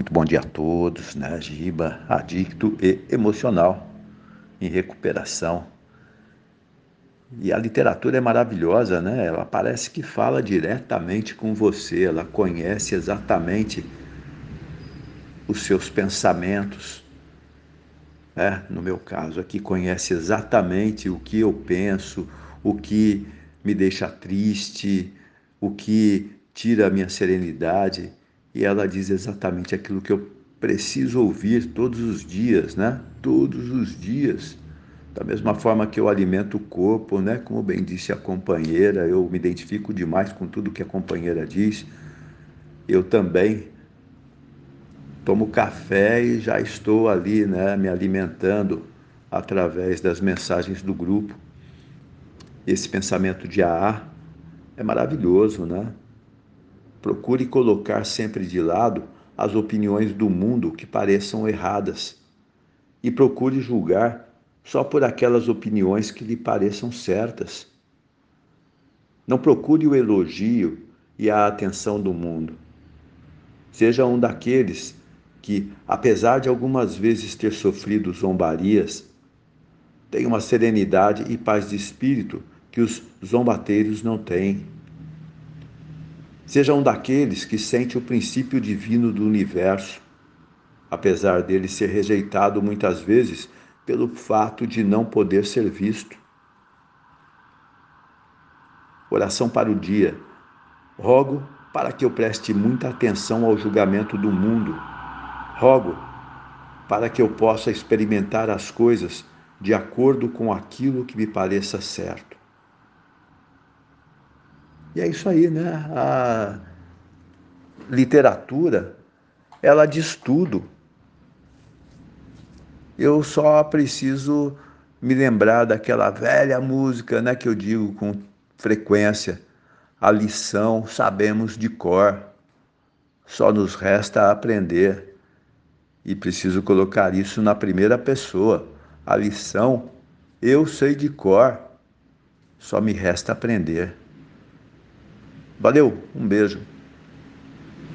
Muito bom dia a todos, né? Giba, adicto e emocional, em recuperação. E a literatura é maravilhosa, né? Ela parece que fala diretamente com você, ela conhece exatamente os seus pensamentos. Né? No meu caso aqui, conhece exatamente o que eu penso, o que me deixa triste, o que tira a minha serenidade e ela diz exatamente aquilo que eu preciso ouvir todos os dias, né? Todos os dias. Da mesma forma que eu alimento o corpo, né? Como bem disse a companheira, eu me identifico demais com tudo que a companheira diz. Eu também tomo café e já estou ali, né, me alimentando através das mensagens do grupo. Esse pensamento de AA é maravilhoso, né? Procure colocar sempre de lado as opiniões do mundo que pareçam erradas e procure julgar só por aquelas opiniões que lhe pareçam certas. Não procure o elogio e a atenção do mundo. Seja um daqueles que, apesar de algumas vezes ter sofrido zombarias, tem uma serenidade e paz de espírito que os zombateiros não têm. Seja um daqueles que sente o princípio divino do universo, apesar dele ser rejeitado muitas vezes pelo fato de não poder ser visto. Oração para o dia. Rogo para que eu preste muita atenção ao julgamento do mundo. Rogo para que eu possa experimentar as coisas de acordo com aquilo que me pareça certo. E é isso aí, né? A literatura, ela diz tudo. Eu só preciso me lembrar daquela velha música, né, que eu digo com frequência, a lição sabemos de cor. Só nos resta aprender. E preciso colocar isso na primeira pessoa. A lição eu sei de cor. Só me resta aprender. Valeu, um beijo.